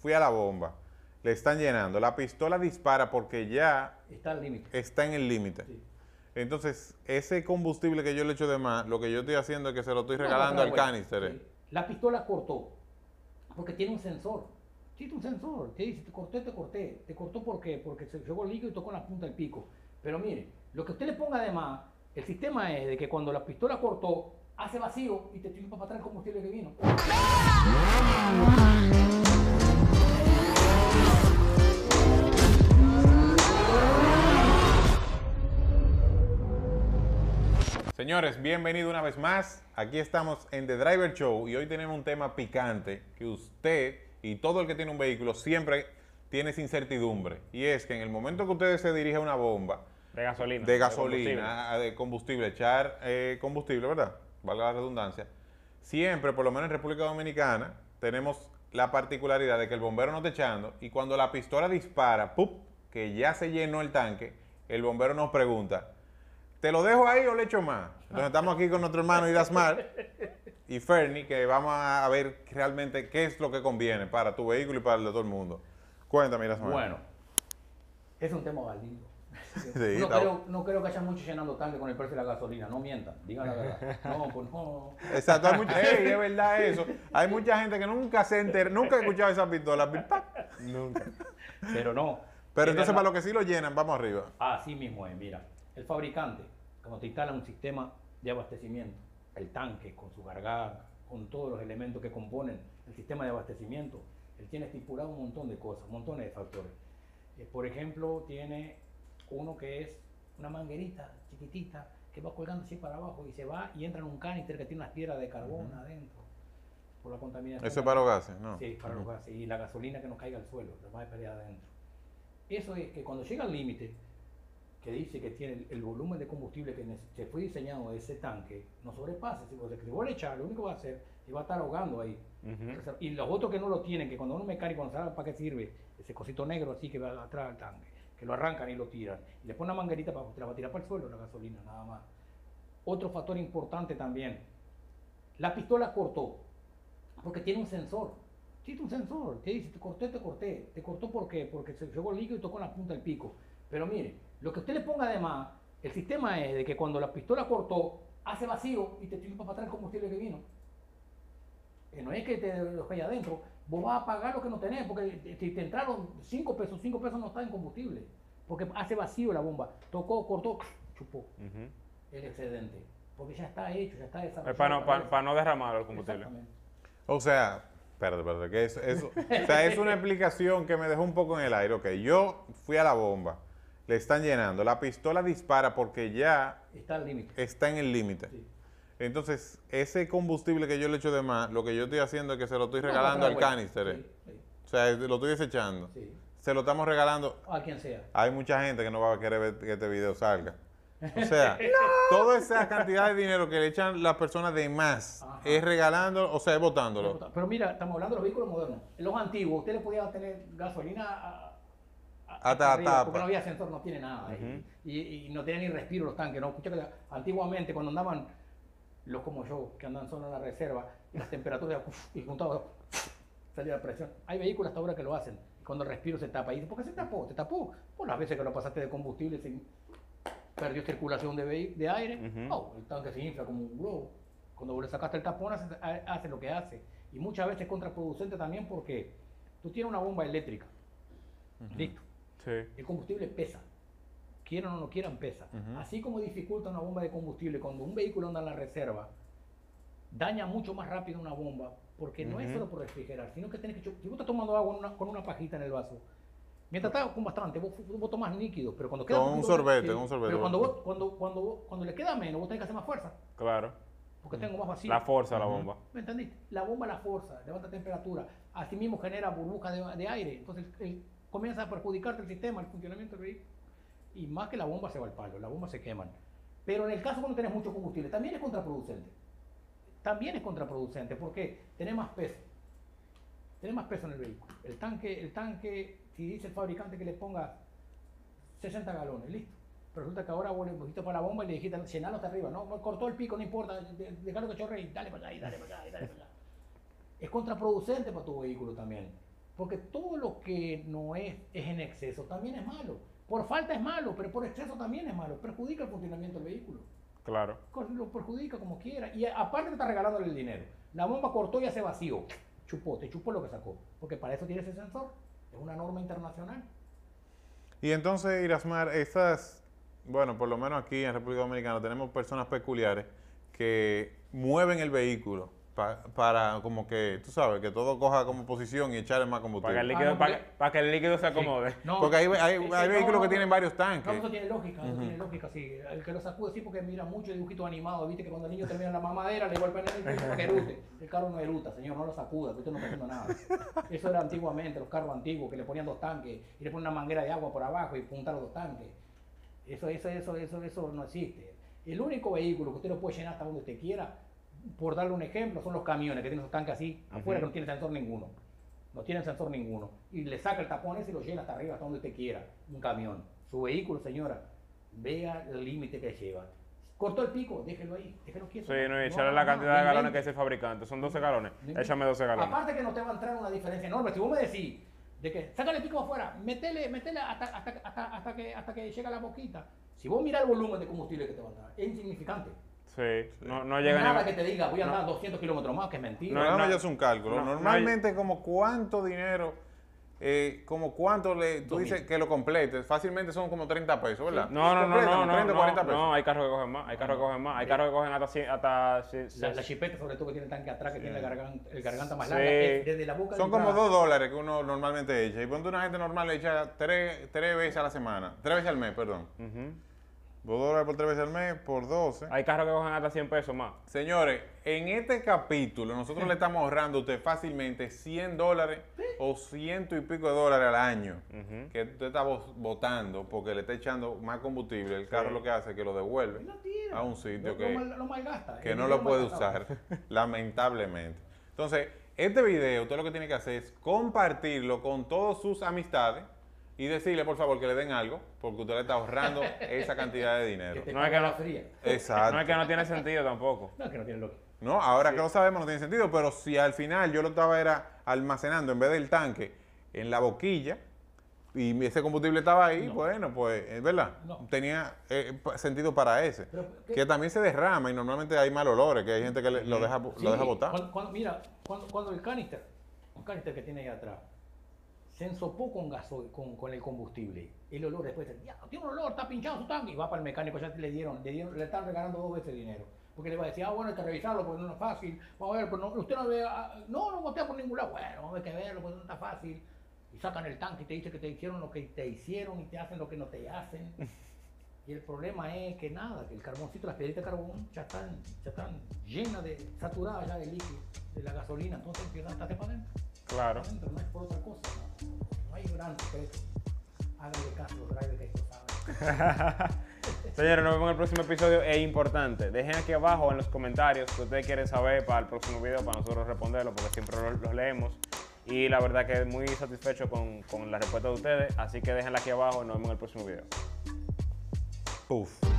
fui a la bomba, le están llenando, la pistola dispara porque ya Está al límite. está en el límite. Sí. Entonces, ese combustible que yo le echo de más, lo que yo estoy haciendo es que se lo estoy No, regalando al canister. eh. Sí. La pistola cortó, porque tiene un sensor. Tiene un sensor. Te dice, te corté, te corté. ¿Te cortó por qué? Porque se llegó el líquido y tocó en la punta del pico. Pero mire, lo que usted le ponga de más, el sistema es de que cuando la pistola cortó, hace vacío y te tira para atrás el combustible que vino. Señores, bienvenido una vez más. Aquí estamos en The Driver Show y hoy tenemos un tema picante que usted y todo el que tiene un vehículo siempre tiene esa incertidumbre. Y es que en el momento que usted se dirige a una bomba De gasolina. de combustible. gasolina, a- de combustible, echar eh, combustible, ¿verdad? Valga la redundancia. Siempre, por lo menos en República Dominicana, tenemos la particularidad de que el bombero no está echando y cuando la pistola dispara, ¡pup! que ya se llenó el tanque, el bombero nos pregunta, ¿te lo dejo ahí o le echo más? Entonces estamos aquí con nuestro hermano Irasmar y Fernie, que vamos a ver realmente qué es lo que conviene para tu vehículo y para el de todo el mundo. Cuéntame, Irasmar. Bueno, es un tema válido. Sí, no, creo, no creo que haya mucho llenando tanque con el precio de la gasolina, no mientan, digan la verdad. No, pues no. Exacto, hay mucha, es verdad eso. Hay mucha gente que nunca se enter, nunca ha escuchado esa pistola. pip, pap. Nunca. Pero no. Pero Es entonces verdad. para lo que sí lo llenan, vamos arriba. Así mismo es, mira. El fabricante, cuando te instala un sistema de abastecimiento, el tanque con su carga, con todos los elementos que componen el sistema de abastecimiento, él tiene estipulado un montón de cosas, montones de factores. Eh, por ejemplo, tiene uno que es una manguerita chiquitita que va colgando así para abajo y se va y entra en un canister que tiene unas piedras de carbón adentro por la contaminación. Eso es para los gases, ¿no? Sí, para los gases. Y la gasolina que no caiga al suelo, la va a perder adentro. Eso es que cuando llega al límite, que dice que tiene el, volumen de combustible que se fue diseñado de ese tanque, no sobrepase. Si vos si vos le echar, lo único que va a hacer es va a estar ahogando ahí. Y los otros que no lo tienen, que cuando uno mecánico no sabe para qué sirve, ese cosito negro así que va atrás del tanque, que lo arrancan y lo tiran, y le ponen una manguerita para te la va a tirar para el suelo la gasolina, nada más. Otro factor importante también, la pistola cortó, porque tiene un sensor. Tiene un sensor, te dice, te corté, te corté. ¿Te cortó por? Porque se llegó el líquido y tocó la punta del pico. Pero mire, lo que usted le ponga de más, el sistema es de que cuando la pistola cortó, hace vacío y te tira para atrás el combustible que vino. Que no es que te lo que hay adentro, vos vas a pagar lo que no tenés, porque si te entraron 5 pesos, 5 pesos no está en combustible, porque hace vacío la bomba, tocó, cortó, chupó el excedente, porque ya está hecho, ya está Es desarrollado. para no, para, para no derramar el combustible. O sea, espérate, espérate, que eso, eso- o sea, es una explicación que me dejó un poco en el aire. Ok, yo fui a la bomba, le están llenando, la pistola dispara porque ya Está al límite. está en el límite. Sí. Entonces, ese combustible que yo le echo de más, lo que yo estoy haciendo es que se lo estoy regalando al canister. Sí, sí, O sea, lo estoy desechando. sí. Se lo estamos regalando A quien sea. Hay mucha gente que no va a querer ver que este video salga. O sea, toda esa cantidad de dinero que le echan las personas de más Ajá. es regalando, o sea, es botándolo. Pero mira, estamos hablando de los vehículos modernos. En los antiguos, usted le podía tener gasolina a, a- Hasta arriba, tapa. Porque no había sensor, no tiene nada. ahí. y, y no tenía ni respiro los tanques. ¿no? Escucha que antiguamente, cuando andaban los como yo, que andan solo en la reserva, y las temperaturas, uf, y juntados, salía la presión. Hay vehículos hasta ahora que lo hacen. Cuando el respiro se tapa. Y dice, ¿por qué se tapó? ¿Te tapó? Por las veces que lo pasaste de combustible, se perdió circulación de, aire. Oh, el tanque se infla como un globo. Cuando le sacaste el tapón, hace, hace lo que hace. Y muchas veces es contraproducente también porque tú tienes una bomba eléctrica. Listo. Sí. El combustible pesa. Quieran o no quieran, pesa. Ujú. Así como dificulta una bomba de combustible, cuando un vehículo anda en la reserva, daña mucho más rápido una bomba, porque no es solo por refrigerar, sino que tienes que... Si vos estás tomando agua una- con una pajita en el vaso, mientras estás con bastante, vos, vos tomás líquido, pero cuando queda... Con un sorbete, un sorbete. Pero cuando, vos- cuando, cuando, cuando le queda menos, vos tenés que hacer más fuerza, Claro. porque tengo más vacío. La fuerza la bomba. ¿Me entendiste? La bomba la fuerza, levanta temperatura, así mismo genera burbujas de, de aire, entonces el- comienza a perjudicarte el sistema, el funcionamiento del vehículo. Y más que la bomba se va al palo, la bomba se queman. Pero en el caso cuando tenés mucho combustible, también es contraproducente. También es contraproducente porque tenés más peso. Tenés más peso en el vehículo. El tanque, el tanque, si dice el fabricante que le ponga 60 galones, listo. Pero resulta que ahora vos le pusiste para la bomba y le dijiste llenalo hasta arriba. No, cortó el pico, no importa, de- déjalo que chorre y dale para allá, y dale para allá, y dale para allá. Es contraproducente para tu vehículo también. Porque todo lo que no es, es en exceso también es malo. Por falta es malo, pero por exceso también es malo. Perjudica el funcionamiento del vehículo. Claro. Lo perjudica como quiera. Y aparte te está regalándole el dinero. La bomba cortó y ya se vació. Chupó, te chupó lo que sacó. Porque para eso tiene ese sensor. Es una norma internacional. Y entonces, Irasmar, esas, bueno, por lo menos aquí en República Dominicana tenemos personas peculiares que mueven el vehículo pa- para como que, tú sabes, que todo coja como posición y echarle más Para que el combustible. líquido, Ah, no, para, para que el líquido se acomode. No, Porque hay, hay- hay no, vehículos no, que no. tienen varios No, tanques. eso tiene lógica, eso tiene lógica, sí. El que lo sacude, sí, porque mira muchos dibujitos animados, viste que cuando el niño termina la mamadera le golpean el piso para que erute. El carro no eruta, señor, no lo sacuda, que usted no está haciendo nada. Eso era antiguamente, los carros antiguos, que le ponían dos tanques y le ponían una manguera de agua por abajo y puntar los dos tanques. Eso, eso, eso, eso, eso no existe. El único vehículo que usted lo puede llenar hasta donde usted quiera, por darle un ejemplo, son los camiones que tienen esos tanques así, afuera que no tienen sensor ninguno. No tienen sensor ninguno. Y le saca el tapón ese y lo llena hasta arriba, hasta donde usted quiera. Un camión. Su vehículo, señora, vea el límite que lleva. Cortó el pico, déjelo ahí, déjelo quieto. Sí, no, y echarle la cantidad de galones que dice el fabricante. Son 12 galones. Échame 12 galones. Aparte que no te va a entrar una diferencia enorme. Si vos me decís de que sácale el pico afuera, metele, metele hasta, hasta, hasta, hasta que, hasta que llega la boquita. Si vos mirás el volumen de combustible que te va a entrar, es insignificante. Sí, no, no llega Nada que te diga, voy a no. andar 200 kilómetros más, que es mentira. No, no, ya es un cálculo. no, no Normalmente, como cuánto dinero, eh, como cuánto le, tú dices que lo completes, fácilmente son como 30 pesos, ¿verdad? No, no, no, no, no, 30, no, 40 pesos. no, hay carros que cogen más, hay carros que cogen más, hay carros que cogen hasta, cien- hasta cien- La, la chipeta, sobre todo, que tiene tanque atrás, que tiene el garganta, el garganta más Sí. larga, es desde la boca Son como entrada. 2 dólares que uno normalmente echa. Y ponte una gente normal le echa 3, veces a la semana. 3 veces al mes, perdón. Ujú. 2 dólares por 3 veces al mes, por 12. Hay carros que cogen hasta 100 pesos más. Señores, en este capítulo nosotros le estamos ahorrando a usted fácilmente 100 dólares o ciento y pico de dólares al año. Que usted está vo- votando porque le está echando más combustible. El carro Sí. lo que hace es que lo devuelve a un sitio Lo- que, lo mal- lo malgasta. que no lo puede malgastado. usar, lamentablemente. Entonces, este video, usted lo que tiene que hacer es compartirlo con todas sus amistades y decirle, por favor, que le den algo, porque usted le está ahorrando esa cantidad de dinero. No es que la no- fría. Exacto. No es que no tiene sentido tampoco. No, es que no tiene lógica. No, ahora que lo sabemos no tiene sentido, pero si al final yo lo estaba era almacenando en vez del tanque en la boquilla y ese combustible estaba ahí, No. bueno, pues es verdad, No. tenía eh, sentido para ese. Que también se derrama y normalmente hay mal olores, que hay gente que le- lo deja, Sí, lo deja botar. Cuando, cuando- mira, cuando, cuando el canister, un canister que tiene ahí atrás, se ensopó con gasoil, con, con el combustible, el olor después, ya, tiene un olor, está pinchado su tanque, y va para el mecánico, ya le dieron, le dieron, le están regalando dos veces dinero. Porque le va a decir, ah, bueno, hay que revisarlo porque no es fácil. Vamos a ver, pero no, usted no ve, ah, no, no botea por ningún lado. Bueno, vamos a ver que verlo, porque no está fácil. Y sacan el tanque y te dicen que te hicieron lo que te hicieron y te hacen lo que no te hacen. Y el problema es que nada, que el carboncito, las piedritas de carbón ya están, ya están llenas de, saturadas ya de líquido, de la gasolina, entonces empiezan a estarse para adentro. Claro. Para adentro, no es por otra cosa, no, gran secreto. Háganle caso a los drivers que esto saben. Señores, nos vemos en el próximo episodio. Es importante, dejen aquí abajo en los comentarios que ustedes quieren saber para el próximo video, para nosotros responderlo, porque siempre los, los leemos. Y la verdad que muy satisfecho con, con la respuesta de ustedes. Así que déjenla aquí abajo y nos vemos en el próximo video. Uf.